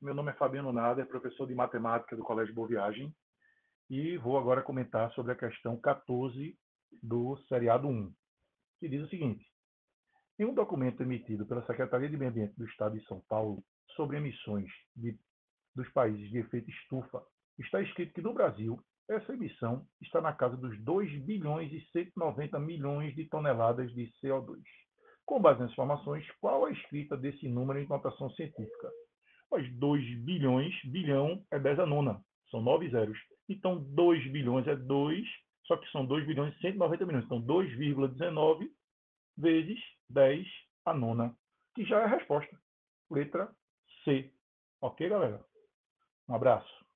Meu nome é Fabiano Nader, professor de matemática do Colégio Boa Viagem, e vou agora comentar sobre a questão 14 do seriado 1, que diz o seguinte: em um documento emitido pela Secretaria de Meio Ambiente do Estado de São Paulo sobre emissões de, dos países de efeito estufa, está escrito que no Brasil essa emissão está na casa dos 2 bilhões e 190 milhões de toneladas de CO2. Com base nas informações, qual a escrita desse número em notação científica? Mas 2 bilhões, bilhão é 10 a nona, são 9 zeros. Então, 2 bilhões é 2, só que são 2 bilhões e 190 milhões. Então, 2,19 vezes 10 a nona, que já é a resposta. Letra C. Ok, galera? Um abraço.